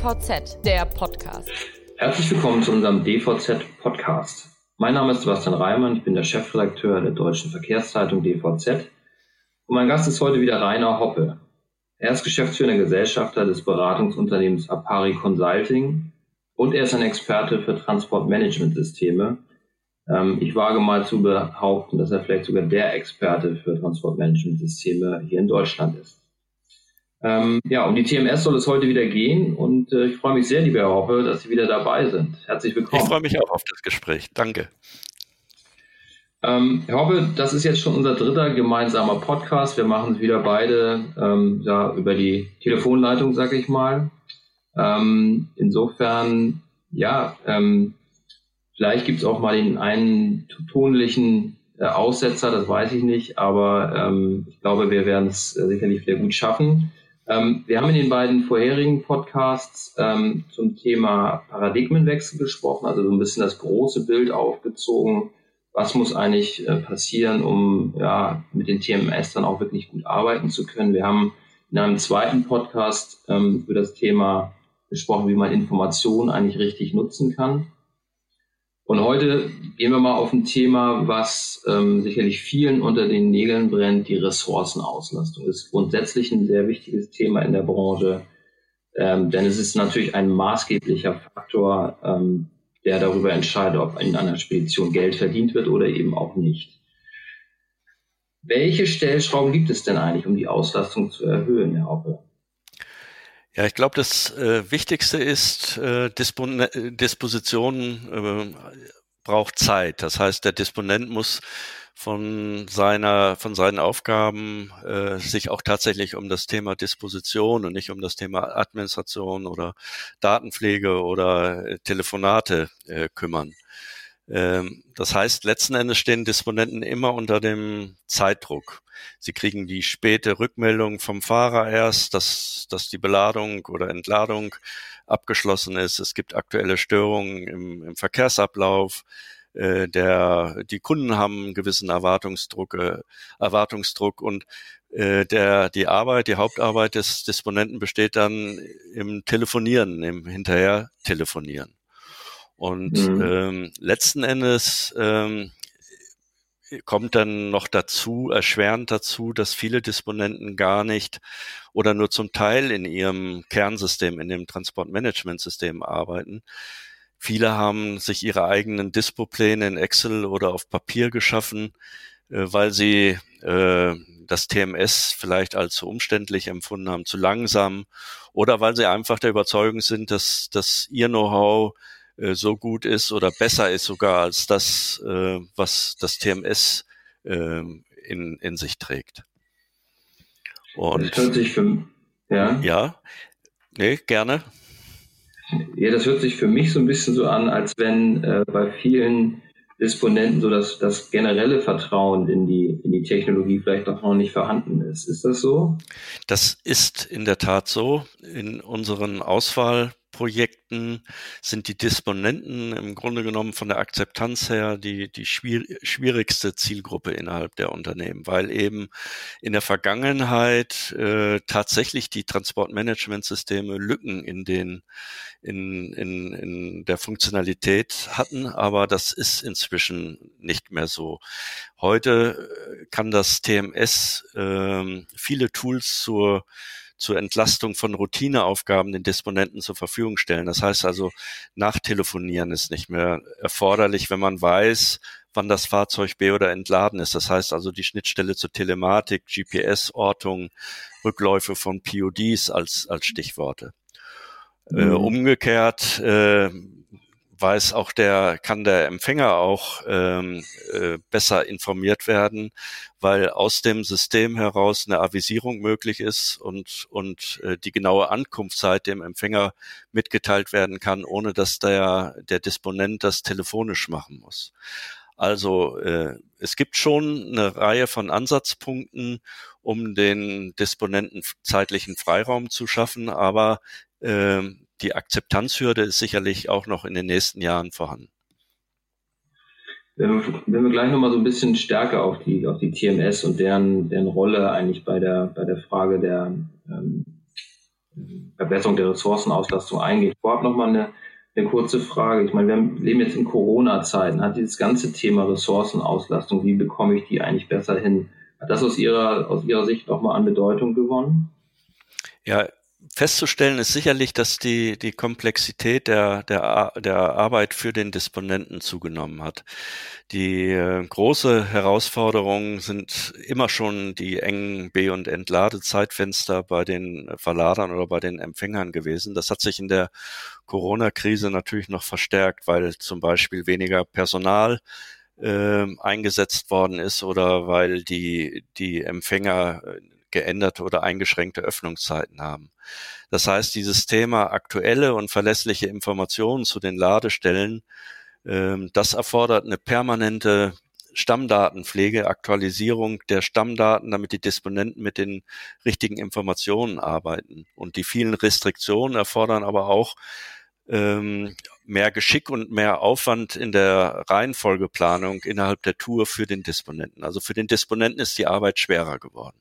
DVZ, der Podcast. Herzlich willkommen zu unserem DVZ Podcast. Mein Name ist Sebastian Reimann, ich bin der Chefredakteur der Deutschen Verkehrszeitung DVZ. Und mein Gast ist heute wieder Rainer Hoppe. Er ist geschäftsführender Gesellschafter des Beratungsunternehmens Apari Consulting und er ist ein Experte für Transportmanagementsysteme. Ähm, ich wage mal zu behaupten, dass er vielleicht sogar der Experte für Transportmanagementsysteme hier in Deutschland ist. Ähm, ja, um die TMS soll es heute wieder gehen und äh, ich freue mich sehr, lieber Herr Hoppe, dass Sie wieder dabei sind. Herzlich willkommen. Ich freue mich auch auf das Gespräch. Danke. Ähm, Herr Hoppe, das ist jetzt schon unser dritter gemeinsamer Podcast. Wir machen es wieder beide ähm, ja, über die Telefonleitung, sag ich mal. Ähm, insofern, ja, ähm, vielleicht gibt es auch mal den einen tonlichen äh, Aussetzer, das weiß ich nicht, aber ähm, ich glaube, wir werden es äh, sicherlich sehr gut schaffen. Ähm, wir haben in den beiden vorherigen Podcasts ähm, zum Thema Paradigmenwechsel gesprochen, also so ein bisschen das große Bild aufgezogen. Was muss eigentlich äh, passieren, um ja, mit den TMS dann auch wirklich gut arbeiten zu können? Wir haben in einem zweiten Podcast ähm, über das Thema gesprochen, wie man Informationen eigentlich richtig nutzen kann. Und heute gehen wir mal auf ein Thema, was ähm, sicherlich vielen unter den Nägeln brennt, die Ressourcenauslastung. Das ist grundsätzlich ein sehr wichtiges Thema in der Branche, ähm, denn es ist natürlich ein maßgeblicher Faktor, ähm, der darüber entscheidet, ob in einer Spedition Geld verdient wird oder eben auch nicht. Welche Stellschrauben gibt es denn eigentlich, um die Auslastung zu erhöhen, Herr Hoppe? Ja, ich glaube, das äh, Wichtigste ist, äh, Dispon Disposition äh, braucht Zeit. Das heißt, der Disponent muss von seiner, von seinen Aufgaben äh, sich auch tatsächlich um das Thema Disposition und nicht um das Thema Administration oder Datenpflege oder äh, Telefonate äh, kümmern. Ähm, das heißt, letzten Endes stehen Disponenten immer unter dem Zeitdruck. Sie kriegen die späte Rückmeldung vom Fahrer erst, dass, dass die Beladung oder Entladung abgeschlossen ist. Es gibt aktuelle Störungen im, im Verkehrsablauf. Äh, der, die Kunden haben einen gewissen Erwartungsdruck, äh, Erwartungsdruck und äh, der, die Arbeit, die Hauptarbeit des Disponenten besteht dann im Telefonieren, im Hinterher telefonieren. Und mhm. ähm, letzten Endes ähm, kommt dann noch dazu, erschwerend dazu, dass viele Disponenten gar nicht oder nur zum Teil in ihrem Kernsystem, in dem Transportmanagementsystem arbeiten. Viele haben sich ihre eigenen Dispopläne in Excel oder auf Papier geschaffen, äh, weil sie äh, das TMS vielleicht als zu umständlich empfunden haben, zu langsam oder weil sie einfach der Überzeugung sind, dass, dass ihr Know-how äh, so gut ist oder besser ist sogar als das, äh, was das TMS äh, in, in sich trägt. Und das hört sich für ja. Ja, nee, gerne. Ja, das hört sich für mich so ein bisschen so an, als wenn äh, bei vielen Disponenten so das, das generelle Vertrauen in die, in die Technologie vielleicht noch nicht vorhanden ist. Ist das so? Das ist in der Tat so. In unseren Auswahl Projekten sind die Disponenten im Grunde genommen von der Akzeptanz her die, die schwierigste Zielgruppe innerhalb der Unternehmen, weil eben in der Vergangenheit äh, tatsächlich die Transportmanagementsysteme Lücken in den in, in, in der Funktionalität hatten, aber das ist inzwischen nicht mehr so. Heute äh, kann das TMS äh, viele Tools zur zur Entlastung von Routineaufgaben den Disponenten zur Verfügung stellen. Das heißt also, nachtelefonieren ist nicht mehr erforderlich, wenn man weiß, wann das Fahrzeug B oder entladen ist. Das heißt also die Schnittstelle zur Telematik, GPS, Ortung, Rückläufe von PODs als, als Stichworte. Äh, mhm. Äh, umgekehrt äh, weiß auch der, kann der Empfänger auch ähm, äh, besser informiert werden, weil aus dem System heraus eine Avisierung möglich ist und, und äh, die genaue Ankunftszeit dem Empfänger mitgeteilt werden kann, ohne dass der, der Disponent das telefonisch machen muss. Also äh, es gibt schon eine Reihe von Ansatzpunkten, um den Disponenten zeitlichen Freiraum zu schaffen, aber äh, die Akzeptanzhürde ist sicherlich auch noch in den nächsten Jahren vorhanden. Wenn wir, wenn wir gleich nochmal so ein bisschen stärker auf die, auf die TMS und deren, deren Rolle eigentlich bei der, bei der Frage der, ähm, Verbesserung der Ressourcenauslastung eingeht. Vorab nochmal eine, eine kurze Frage. Ich meine, wir leben jetzt in Corona-Zeiten. Hat dieses ganze Thema Ressourcenauslastung, wie bekomme ich die eigentlich besser hin? Hat das aus Ihrer, aus Ihrer Sicht nochmal an Bedeutung gewonnen? Ja, festzustellen ist sicherlich, dass die, die Komplexität der, der, der Arbeit für den Disponenten zugenommen hat. Die äh, große Herausforderung sind immer schon die engen B- und Entladezeitfenster bei den Verladern oder bei den Empfängern gewesen. Das hat sich in der Corona-Krise natürlich noch verstärkt, weil zum Beispiel weniger Personal äh, eingesetzt worden ist oder weil die, die Empfänger äh, geänderte oder eingeschränkte Öffnungszeiten haben. Das heißt, dieses Thema aktuelle und verlässliche Informationen zu den Ladestellen, ähm, das erfordert eine permanente Stammdatenpflege, Aktualisierung der Stammdaten, damit die Disponenten mit den richtigen Informationen arbeiten. Und die vielen Restriktionen erfordern aber auch ähm, mehr Geschick und mehr Aufwand in der Reihenfolgeplanung innerhalb der Tour für den Disponenten. Also für den Disponenten ist die Arbeit schwerer geworden.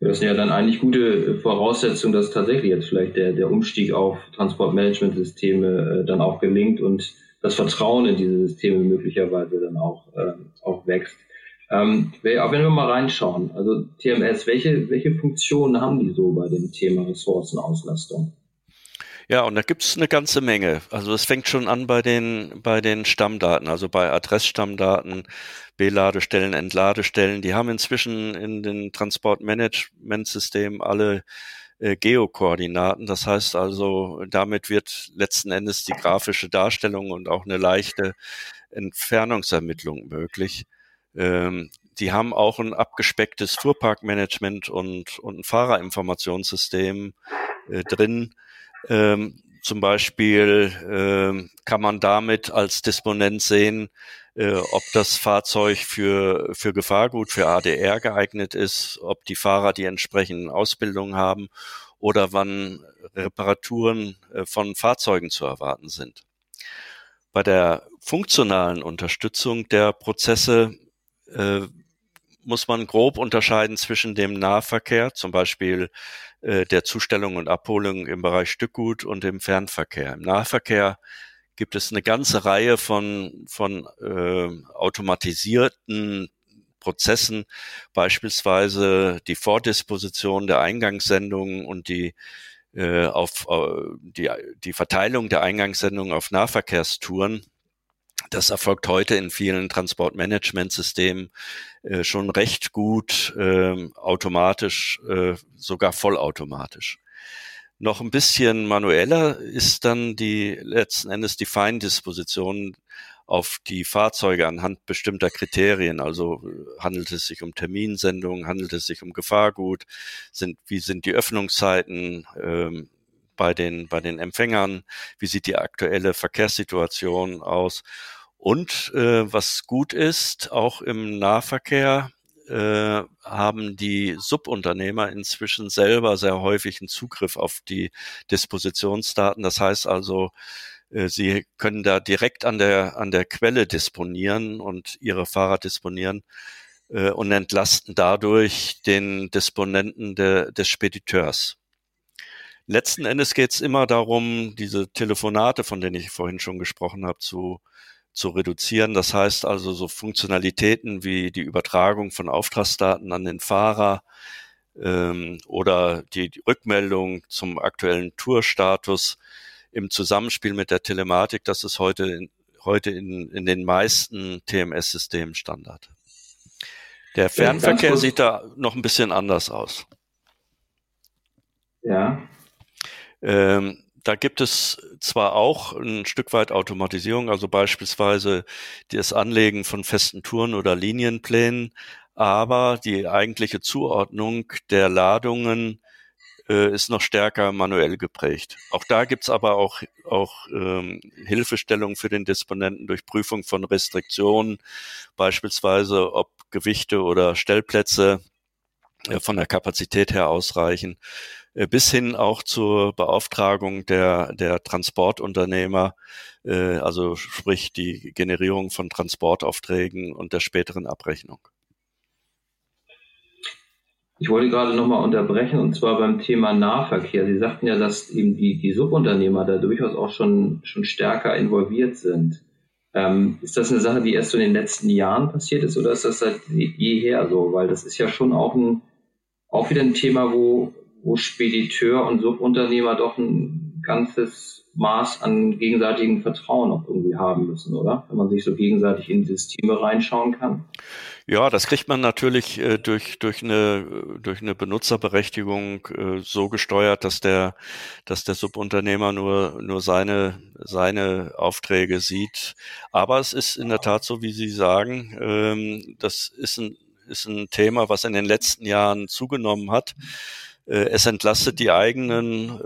Das sind ja dann eigentlich gute Voraussetzungen, dass tatsächlich jetzt vielleicht der, der Umstieg auf Transportmanagementsysteme äh, dann auch gelingt und das Vertrauen in diese Systeme möglicherweise dann auch, äh, auch wächst. Ähm, wenn wir mal reinschauen, also TMS, welche, welche Funktionen haben die so bei dem Thema Ressourcenauslastung? Ja, und da gibt's eine ganze Menge. Also es fängt schon an bei den, bei den Stammdaten, also bei Adressstammdaten, B-Ladestellen, Entladestellen. Die haben inzwischen in den Transportmanagementsystemen alle äh, Geokoordinaten. Das heißt also, damit wird letzten Endes die grafische Darstellung und auch eine leichte Entfernungsermittlung möglich. Ähm, die haben auch ein abgespecktes Fuhrparkmanagement und, und ein Fahrerinformationssystem äh, drin ähm, zum Beispiel ähm, kann man damit als Disponent sehen, äh, ob das Fahrzeug für, für Gefahrgut, für ADR geeignet ist, ob die Fahrer die entsprechenden Ausbildungen haben oder wann Reparaturen äh, von Fahrzeugen zu erwarten sind. Bei der funktionalen Unterstützung der Prozesse äh, muss man grob unterscheiden zwischen dem Nahverkehr, zum Beispiel äh, der Zustellung und Abholung im Bereich Stückgut und im Fernverkehr. Im Nahverkehr gibt es eine ganze Reihe von, von äh, automatisierten Prozessen, beispielsweise die Vordisposition der Eingangssendungen und die äh, auf äh, die, die Verteilung der Eingangssendungen auf Nahverkehrstouren das erfolgt heute in vielen Transportmanagementsystemen äh, schon recht gut äh, automatisch, äh, sogar vollautomatisch. Noch ein bisschen manueller ist dann die letzten Endes die Feindisposition auf die Fahrzeuge anhand bestimmter Kriterien. Also äh, handelt es sich um Terminsendungen, handelt es sich um Gefahrgut, sind, wie sind die Öffnungszeiten, ähm, bei den, bei den Empfängern, wie sieht die aktuelle Verkehrssituation aus. Und äh, was gut ist, auch im Nahverkehr äh, haben die Subunternehmer inzwischen selber sehr häufig einen Zugriff auf die Dispositionsdaten. Das heißt also, äh, sie können da direkt an der, an der Quelle disponieren und ihre Fahrer disponieren äh, und entlasten dadurch den Disponenten de, des Spediteurs. Letzten Endes geht es immer darum, diese Telefonate, von denen ich vorhin schon gesprochen habe, zu, zu reduzieren. Das heißt also so Funktionalitäten wie die Übertragung von Auftragsdaten an den Fahrer ähm, oder die, die Rückmeldung zum aktuellen Tourstatus im Zusammenspiel mit der Telematik, das ist heute in, heute in, in den meisten TMS-Systemen Standard. Der Fernverkehr sieht da noch ein bisschen anders aus. Ja. Ähm, da gibt es zwar auch ein Stück weit Automatisierung, also beispielsweise das Anlegen von festen Touren oder Linienplänen, aber die eigentliche Zuordnung der Ladungen äh, ist noch stärker manuell geprägt. Auch da gibt's aber auch, auch ähm, Hilfestellung für den Disponenten durch Prüfung von Restriktionen, beispielsweise ob Gewichte oder Stellplätze äh, von der Kapazität her ausreichen. Äh, bis hin auch zur Beauftragung der, der Transportunternehmer, äh, also sprich die Generierung von Transportaufträgen und der späteren Abrechnung. Ich wollte gerade nochmal unterbrechen und zwar beim Thema Nahverkehr. Sie sagten ja, dass eben die, die Subunternehmer da durchaus auch schon, schon stärker involviert sind. Ähm, ist das eine Sache, die erst so in den letzten Jahren passiert ist oder ist das seit jeher so? Weil das ist ja schon auch ein, auch wieder ein Thema, wo, wo Spediteur und Subunternehmer doch ein ganzes Maß an gegenseitigem Vertrauen auch irgendwie haben müssen, oder? Wenn man sich so gegenseitig in Systeme reinschauen kann. Ja, das kriegt man natürlich äh, durch, durch, eine, durch eine Benutzerberechtigung äh, so gesteuert, dass der, dass der Subunternehmer nur, nur seine, seine Aufträge sieht. Aber es ist in der Tat so, wie Sie sagen, ähm, das ist ein, ist ein Thema, was in den letzten Jahren zugenommen hat. Äh, es entlastet die eigenen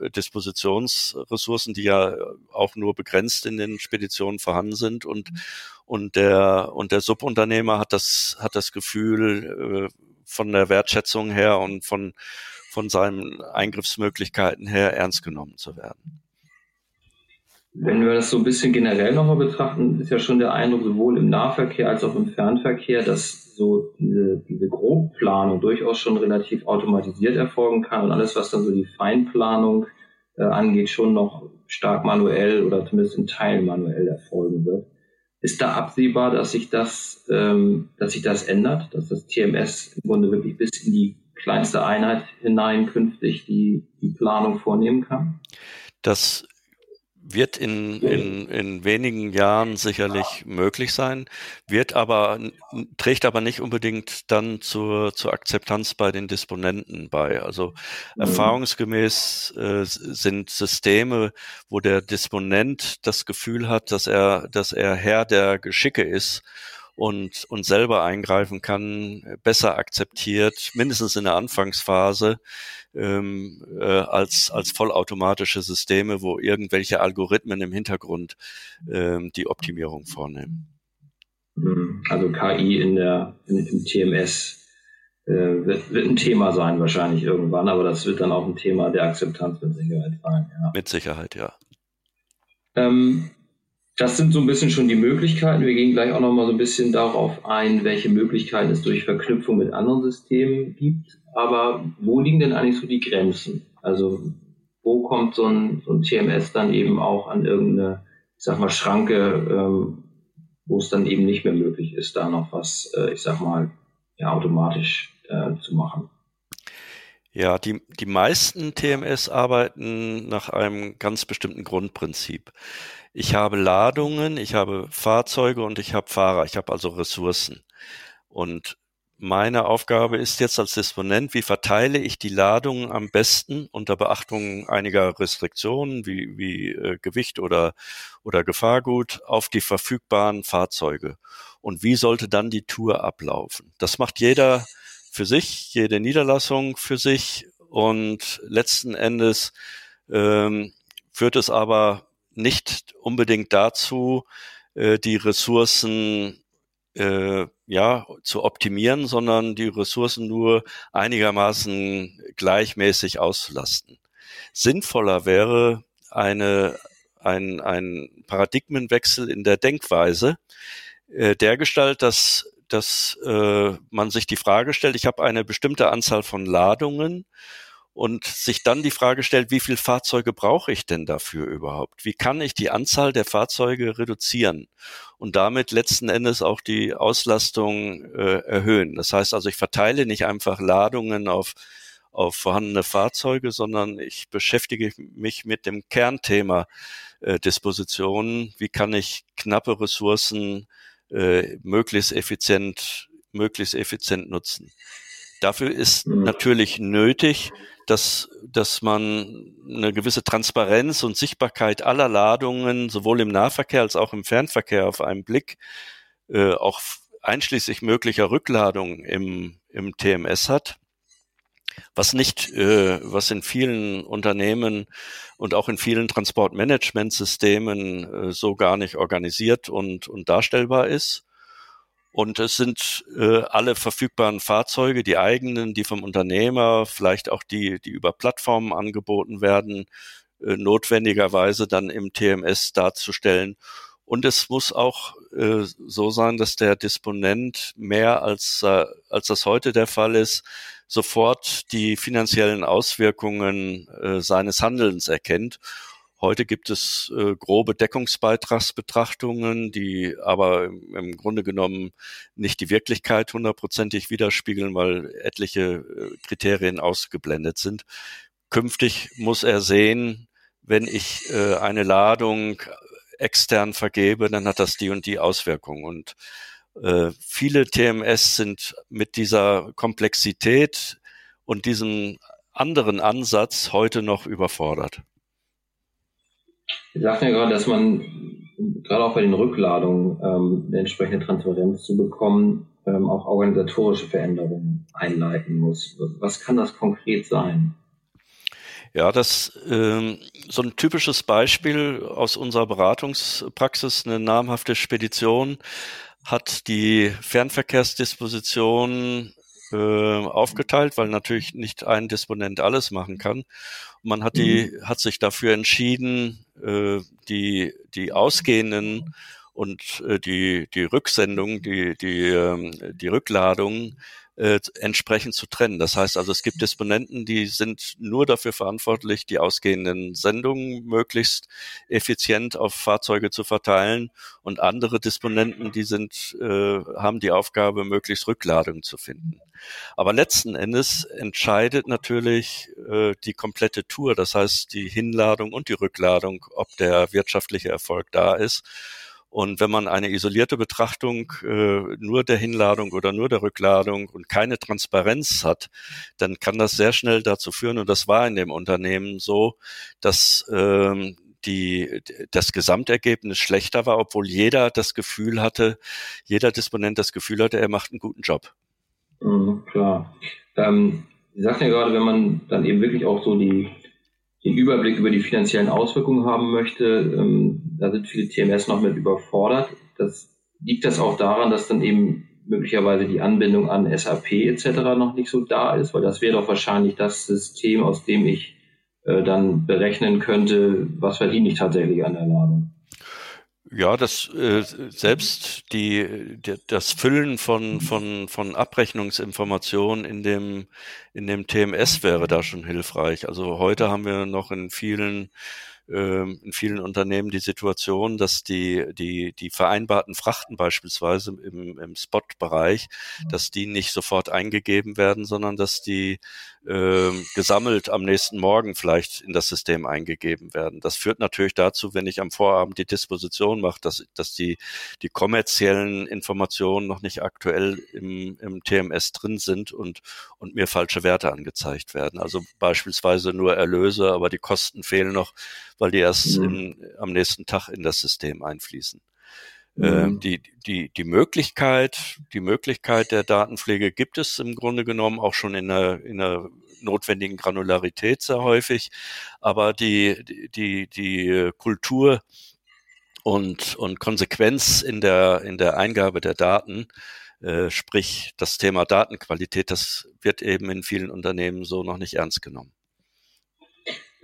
äh, Dispositionsressourcen, die ja auch nur begrenzt in den Speditionen vorhanden sind und und der und der Subunternehmer hat das hat das Gefühl äh, von der Wertschätzung her und von von seinen Eingriffsmöglichkeiten her ernst genommen zu werden. Wenn wir das so ein bisschen generell nochmal betrachten, ist ja schon der Eindruck sowohl im Nahverkehr als auch im Fernverkehr, dass so diese, diese Grobplanung durchaus schon relativ automatisiert erfolgen kann und alles, was dann so die Feinplanung äh, angeht, schon noch stark manuell oder zumindest in Teilen manuell erfolgen wird. Ist da absehbar, dass sich das, ähm, dass sich das ändert, dass das TMS im Grunde wirklich bis in die kleinste Einheit hinein künftig die, die Planung vornehmen kann? Das wird in, in, in wenigen Jahren sicherlich möglich sein, wird aber, trägt aber nicht unbedingt dann zur, zur Akzeptanz bei den Disponenten bei. Also mhm. erfahrungsgemäß äh, sind Systeme, wo der Disponent das Gefühl hat, dass er, dass er Herr der Geschicke ist und, und selber eingreifen kann, besser akzeptiert, mindestens in der Anfangsphase, ähm, äh, als, als vollautomatische Systeme, wo irgendwelche Algorithmen im Hintergrund ähm, die Optimierung vornehmen. Hm, also KI in der, in, im TMS äh, wird, wird ein Thema sein wahrscheinlich irgendwann, aber das wird dann auch ein Thema der Akzeptanz mit Sicherheit sein. Ja. Mit Sicherheit, ja. Ähm, das sind so ein bisschen schon die Möglichkeiten. Wir gehen gleich auch noch mal so ein bisschen darauf ein, welche Möglichkeiten es durch Verknüpfung mit anderen Systemen gibt. Aber wo liegen denn eigentlich so die Grenzen? Also wo kommt so ein, so ein TMS dann eben auch an irgendeine, ich sag mal, Schranke, ähm, wo es dann eben nicht mehr möglich ist, da noch was, äh, ich sag mal, ja, automatisch äh, zu machen? Ja, die, die meisten TMS arbeiten nach einem ganz bestimmten Grundprinzip. Ich habe Ladungen, ich habe Fahrzeuge und ich habe Fahrer. Ich habe also Ressourcen. Und meine Aufgabe ist jetzt als Disponent, wie verteile ich die Ladungen am besten unter Beachtung einiger Restriktionen wie, wie äh, Gewicht oder, oder Gefahrgut auf die verfügbaren Fahrzeuge. Und wie sollte dann die Tour ablaufen? Das macht jeder für sich, jede Niederlassung für sich und letzten Endes ähm, führt es aber nicht unbedingt dazu, äh, die Ressourcen äh, ja zu optimieren, sondern die Ressourcen nur einigermaßen gleichmäßig auszulasten. Sinnvoller wäre eine ein, ein Paradigmenwechsel in der Denkweise, äh, der Gestalt, dass, dass äh, man sich die Frage stellt, ich habe eine bestimmte Anzahl von Ladungen und sich dann die Frage stellt, wie viel Fahrzeuge brauche ich denn dafür überhaupt? Wie kann ich die Anzahl der Fahrzeuge reduzieren und damit letzten Endes auch die Auslastung äh, erhöhen? Das heißt also, ich verteile nicht einfach Ladungen auf auf vorhandene Fahrzeuge, sondern ich beschäftige mich mit dem Kernthema äh, Dispositionen. Wie kann ich knappe Ressourcen äh, möglichst effizient, möglichst effizient nutzen? Dafür ist mhm. natürlich nötig, dass, dass man eine gewisse Transparenz und Sichtbarkeit aller Ladungen sowohl im Nahverkehr als auch im Fernverkehr auf einen Blick, äh, auch einschließlich möglicher Rückladungen im, im TMS hat. Was nicht, äh, was in vielen Unternehmen und auch in vielen Transportmanagementsystemen äh, so gar nicht organisiert und, und darstellbar ist. Und es sind äh, alle verfügbaren Fahrzeuge, die eigenen, die vom Unternehmer, vielleicht auch die, die über Plattformen angeboten werden, äh, notwendigerweise dann im TMS darzustellen. Und es muss auch äh, so sein, dass der Disponent mehr als, äh, als das heute der Fall ist, sofort die finanziellen Auswirkungen äh, seines Handelns erkennt. Heute gibt es äh, grobe Deckungsbeitragsbetrachtungen, die aber im Grunde genommen nicht die Wirklichkeit hundertprozentig widerspiegeln, weil etliche äh, Kriterien ausgeblendet sind. Künftig muss er sehen, wenn ich äh, eine Ladung extern vergebe, dann hat das die und die Auswirkung. Und äh, viele TMS sind mit dieser Komplexität und diesem anderen Ansatz heute noch überfordert. Sie sagten ja gerade, dass man gerade auch bei den Rückladungen ähm, eine entsprechende Transparenz zu bekommen, ähm, auch organisatorische Veränderungen einleiten muss. Was kann das konkret sein? Ja, das ähm, so ein typisches Beispiel aus unserer Beratungspraxis, eine namhafte Spedition hat die Fernverkehrsdisposition äh, aufgeteilt, weil natürlich nicht ein Disponent alles machen kann. Und man hat die, mhm. hat sich dafür entschieden, äh, die, die ausgehenden und äh, die, die Rücksendung, die, die, äh, die Rückladung äh, entsprechend zu trennen. Das heißt also, es gibt Disponenten, die sind nur dafür verantwortlich, die ausgehenden Sendungen möglichst effizient auf Fahrzeuge zu verteilen und andere Disponenten, die sind, äh, haben die Aufgabe, möglichst Rückladungen zu finden. Aber letzten Endes entscheidet natürlich äh, die komplette Tour, das heißt die Hinladung und die Rückladung, ob der wirtschaftliche Erfolg da ist. Und wenn man eine isolierte Betrachtung äh, nur der Hinladung oder nur der Rückladung und keine Transparenz hat, dann kann das sehr schnell dazu führen, und das war in dem Unternehmen so, dass ähm, die, das Gesamtergebnis schlechter war, obwohl jeder das Gefühl hatte, jeder Disponent das Gefühl hatte, er macht einen guten Job. Mhm, klar. Ähm, Sie sagten ja gerade, wenn man dann eben wirklich auch so die den Überblick über die finanziellen Auswirkungen haben möchte, ähm, da sind viele TMS noch mit überfordert. Das liegt das auch daran, dass dann eben möglicherweise die Anbindung an SAP etc. noch nicht so da ist, weil das wäre doch wahrscheinlich das System, aus dem ich äh, dann berechnen könnte, was verdiene ich tatsächlich an der Ladung. Ja, das äh, selbst die, die das Füllen von von von Abrechnungsinformationen in dem in dem TMS wäre da schon hilfreich. Also heute haben wir noch in vielen in vielen Unternehmen die Situation, dass die, die, die vereinbarten Frachten beispielsweise im, im Spot-Bereich, mhm. dass die nicht sofort eingegeben werden, sondern dass die äh, gesammelt am nächsten Morgen vielleicht in das System eingegeben werden. Das führt natürlich dazu, wenn ich am Vorabend die Disposition mache, dass, dass die, die kommerziellen Informationen noch nicht aktuell im, im TMS drin sind und, und mir falsche Werte angezeigt werden. Also beispielsweise nur Erlöse, aber die Kosten fehlen noch, weil die erst mhm. in, am nächsten Tag in das System einfließen. Mhm. Ähm, die, die, die Möglichkeit, die Möglichkeit der Datenpflege gibt es im Grunde genommen auch schon in der, in der notwendigen Granularität sehr häufig. Aber die, die, die Kultur und, und Konsequenz in der, in der Eingabe der Daten, äh, sprich das Thema Datenqualität, das wird eben in vielen Unternehmen so noch nicht ernst genommen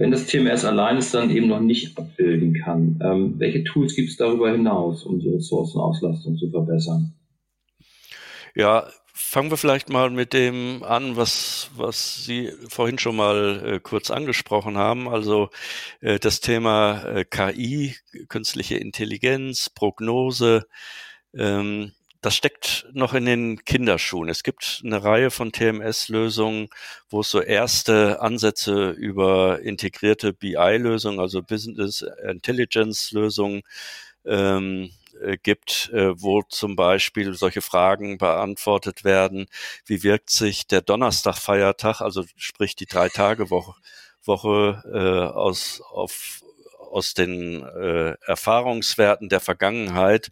wenn das TMS allein es dann eben noch nicht abbilden kann. Ähm, welche Tools gibt es darüber hinaus, um die Ressourcenauslastung zu verbessern? Ja, fangen wir vielleicht mal mit dem an, was, was Sie vorhin schon mal äh, kurz angesprochen haben. Also äh, das Thema äh, KI, künstliche Intelligenz, Prognose. Ähm, das steckt noch in den Kinderschuhen. Es gibt eine Reihe von TMS-Lösungen, wo es so erste Ansätze über integrierte BI-Lösungen, also Business Intelligence-Lösungen ähm, äh, gibt, äh, wo zum Beispiel solche Fragen beantwortet werden, wie wirkt sich der Donnerstag-Feiertag, also sprich die Drei-Tage-Woche Woche, äh, aus, auf, aus den äh, Erfahrungswerten der Vergangenheit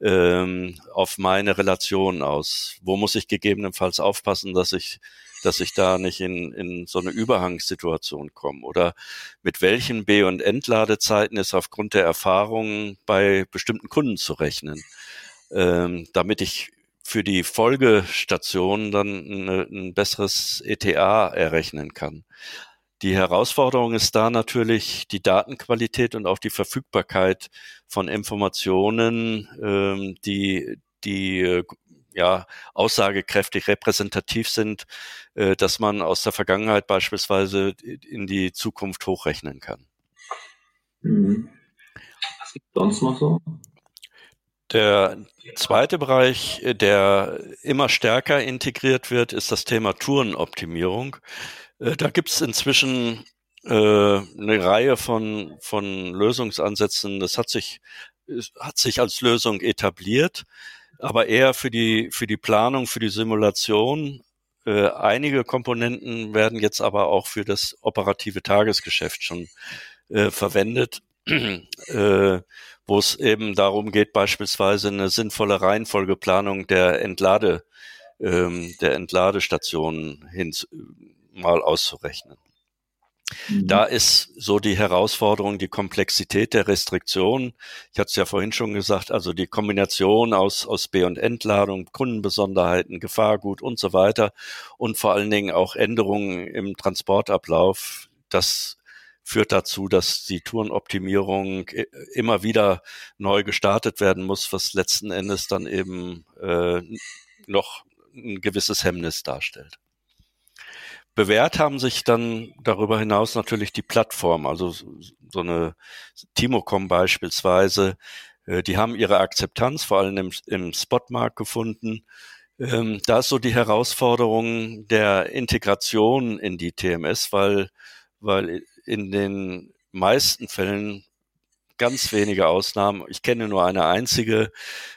ähm, auf meine Relation aus. Wo muss ich gegebenenfalls aufpassen, dass ich dass ich da nicht in, in so eine Überhangssituation komme? Oder mit welchen B- und Entladezeiten ist aufgrund der Erfahrungen bei bestimmten Kunden zu rechnen, ähm, damit ich für die Folgestation dann eine, ein besseres ETA errechnen kann. Die Herausforderung ist da natürlich die Datenqualität und auch die Verfügbarkeit von Informationen, ähm, die, die äh, ja aussagekräftig repräsentativ sind, äh, dass man aus der Vergangenheit beispielsweise in die Zukunft hochrechnen kann. Mhm. Was gibt es sonst noch so? Der zweite Bereich, der immer stärker integriert wird, ist das Thema Tourenoptimierung. Äh, da gibt es inzwischen äh, eine Reihe von, von Lösungsansätzen. Das hat sich, hat sich als Lösung etabliert, aber eher für die, für die Planung, für die Simulation. Äh, einige Komponenten werden jetzt aber auch für das operative Tagesgeschäft schon äh, verwendet, äh, wo es eben darum geht, beispielsweise eine sinnvolle Reihenfolgeplanung der Entlade, ähm, der Entladestationen hin, mal auszurechnen. Mhm. Da ist so die Herausforderung, die Komplexität der Restriktion. Ich hatte es ja vorhin schon gesagt, also die Kombination aus, aus B- und Entladung, Kundenbesonderheiten, Gefahrgut und so weiter und vor allen Dingen auch Änderungen im Transportablauf. Das führt dazu, dass die Tourenoptimierung immer wieder neu gestartet werden muss, was letzten Endes dann eben äh, noch ein gewisses Hemmnis darstellt. Bewährt haben sich dann darüber hinaus natürlich die Plattform, also so eine Timocom beispielsweise, äh, die haben ihre Akzeptanz vor allem im, im Spotmarkt gefunden. Ähm, da ist so die Herausforderung der Integration in die TMS, weil, weil in den meisten Fällen ganz wenige Ausnahmen. Ich kenne nur eine einzige.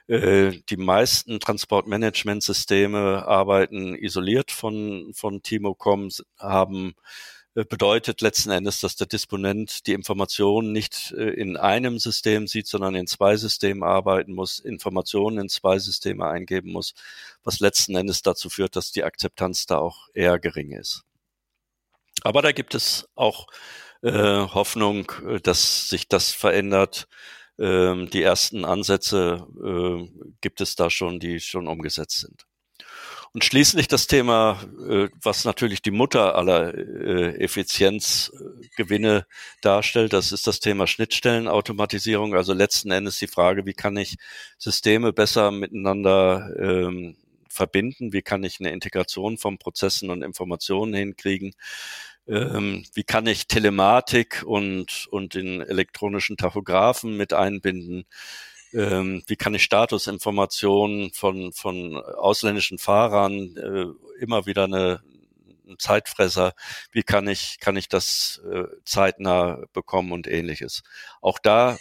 Äh, die meisten Transportmanagementsysteme arbeiten isoliert von, von Timocom, haben äh, bedeutet letzten Endes, dass der Disponent die Informationen nicht äh, in einem System sieht, sondern in zwei Systemen arbeiten muss, Informationen in zwei Systeme eingeben muss, was letzten Endes dazu führt, dass die Akzeptanz da auch eher gering ist. Aber da gibt es auch äh, Hoffnung, äh, dass sich das verändert. Ähm, die ersten Ansätze äh, gibt es da schon, die schon umgesetzt sind. Und schließlich das Thema, äh, was natürlich die Mutter aller äh, Effizienzgewinne darstellt, das ist das Thema Schnittstellenautomatisierung. Also letzten Endes die Frage, wie kann ich Systeme besser miteinander ähm, verbinden? Wie kann ich eine Integration von Prozessen und Informationen hinkriegen? ähm, wie kann ich Telematik und, und den elektronischen Tachographen mit einbinden, ähm, wie kann ich Statusinformationen von, von ausländischen Fahrern äh, immer wieder eine, ein Zeitfresser, wie kann ich, kann ich das äh, zeitnah bekommen und ähnliches. Auch da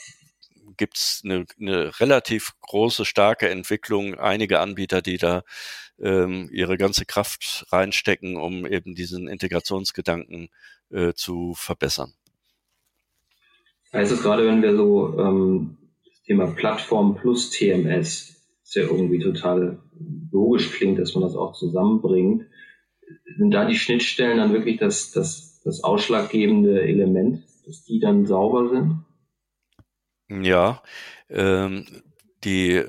gibt's eine, eine relativ große, starke Entwicklung, einige Anbieter, die da ähm, ihre ganze Kraft reinstecken, um eben diesen Integrationsgedanken äh, zu verbessern. Heißt es gerade, wenn wir so ähm, das Thema Plattform plus TMS, das ja irgendwie total logisch klingt, dass man das auch zusammenbringt, sind da die Schnittstellen dann wirklich das, das, das ausschlaggebende Element, dass die dann sauber sind? Ja, ähm, die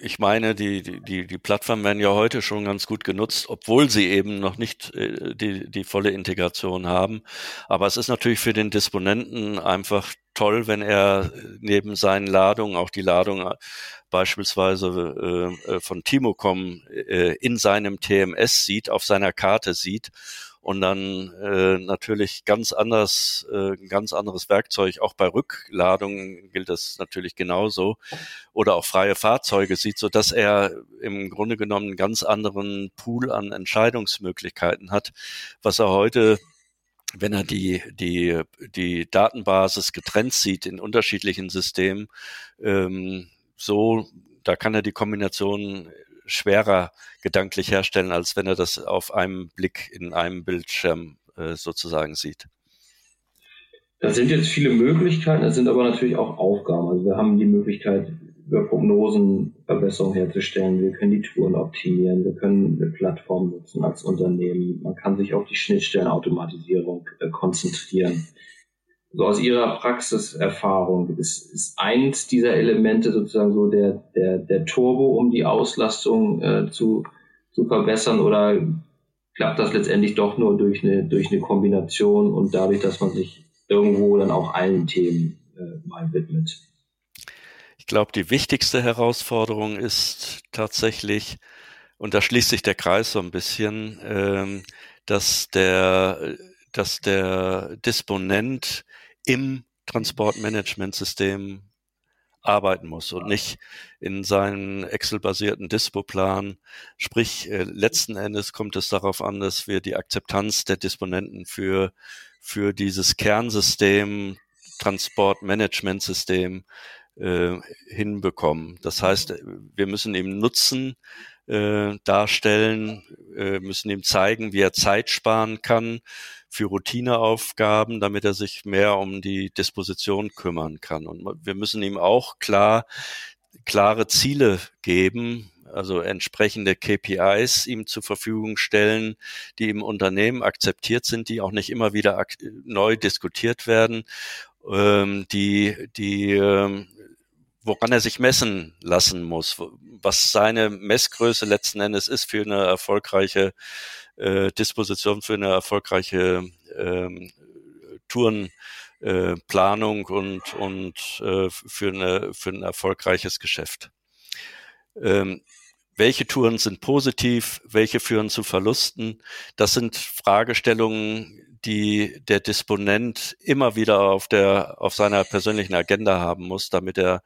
ich meine, die, die, die Plattformen werden ja heute schon ganz gut genutzt, obwohl sie eben noch nicht äh, die, die volle Integration haben. Aber es ist natürlich für den Disponenten einfach toll, wenn er neben seinen Ladungen auch die Ladung äh, beispielsweise äh, äh, von Timocom äh, in seinem TMS sieht, auf seiner Karte sieht und dann äh, natürlich ganz anders, äh, ganz anderes Werkzeug. Auch bei Rückladungen gilt das natürlich genauso. Oder auch freie Fahrzeuge sieht, so dass er im Grunde genommen einen ganz anderen Pool an Entscheidungsmöglichkeiten hat, was er heute wenn er die, die, die Datenbasis getrennt sieht in unterschiedlichen Systemen, ähm, so, da kann er die Kombination schwerer gedanklich herstellen, als wenn er das auf einem Blick in einem Bildschirm äh, sozusagen sieht. Das sind jetzt viele Möglichkeiten, das sind aber natürlich auch Aufgaben. Also wir haben die Möglichkeit, über Prognosen Verbesserungen herzustellen. Wir können die Touren optimieren. Wir können eine Plattform nutzen als Unternehmen. Man kann sich auf die Schnittstellenautomatisierung äh, konzentrieren. So aus Ihrer Praxiserfahrung ist, ist eins dieser Elemente sozusagen so der, der, der Turbo, um die Auslastung äh, zu, zu verbessern oder klappt das letztendlich doch nur durch eine, durch eine Kombination und dadurch, dass man sich irgendwo dann auch allen Themen äh, mal widmet? glaube, die wichtigste Herausforderung ist tatsächlich, und da schließt sich der Kreis so ein bisschen, ähm, dass der, dass der Disponent im Transportmanagementsystem arbeiten muss und nicht in seinen Excel-basierten Dispo-Plan. Sprich, äh, letzten Endes kommt es darauf an, dass wir die Akzeptanz der Disponenten für, für dieses Kernsystem, Transportmanagementsystem äh, hinbekommen. Das heißt, wir müssen ihm Nutzen äh, darstellen, äh, müssen ihm zeigen, wie er Zeit sparen kann für Routineaufgaben, damit er sich mehr um die Disposition kümmern kann. Und wir müssen ihm auch klar klare Ziele geben, also entsprechende KPIs ihm zur Verfügung stellen, die im Unternehmen akzeptiert sind, die auch nicht immer wieder neu diskutiert werden, ähm, die, die ähm, woran er sich messen lassen muss, was seine Messgröße letzten Endes ist für eine erfolgreiche äh, Disposition, für eine erfolgreiche ähm, Tourenplanung äh, und, und äh, für, eine, für ein erfolgreiches Geschäft. Ähm, welche Touren sind positiv, welche führen zu Verlusten? Das sind Fragestellungen, die der Disponent immer wieder auf der auf seiner persönlichen Agenda haben muss, damit er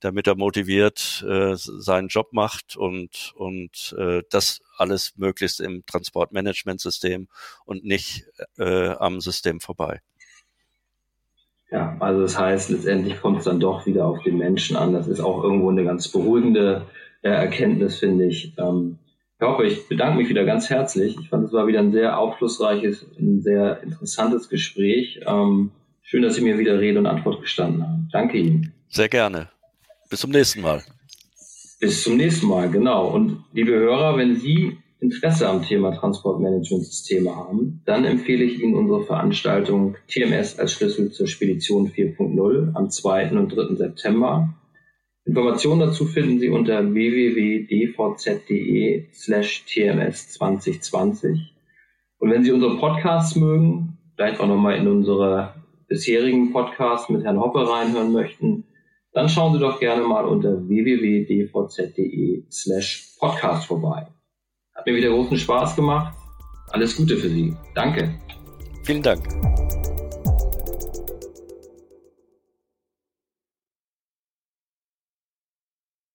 damit er motiviert äh, seinen Job macht und und äh, das alles möglichst im Transportmanagementsystem und nicht äh, am System vorbei. Ja, also das heißt, letztendlich kommt es dann doch wieder auf den Menschen an. Das ist auch irgendwo eine ganz beruhigende äh, Erkenntnis, finde ich. Ähm, ich hoffe, ich bedanke mich wieder ganz herzlich. Ich fand, es war wieder ein sehr aufschlussreiches, ein sehr interessantes Gespräch. Ähm, schön, dass Sie mir wieder Rede und Antwort gestanden haben. Danke Ihnen. Sehr gerne. Bis zum nächsten Mal. Bis zum nächsten Mal, genau. Und liebe Hörer, wenn Sie Interesse am Thema Transportmanagementsysteme haben, dann empfehle ich Ihnen unsere Veranstaltung TMS als Schlüssel zur Spedition 4.0 am 2. und 3. September Informationen dazu finden Sie unter www.dvz.de slash tms 2020. Und wenn Sie unsere Podcasts mögen, vielleicht auch nochmal in unsere bisherigen Podcasts mit Herrn Hoppe reinhören möchten, dann schauen Sie doch gerne mal unter www.dvz.de slash podcast vorbei. Hat mir wieder großen Spaß gemacht. Alles Gute für Sie. Danke. Vielen Dank.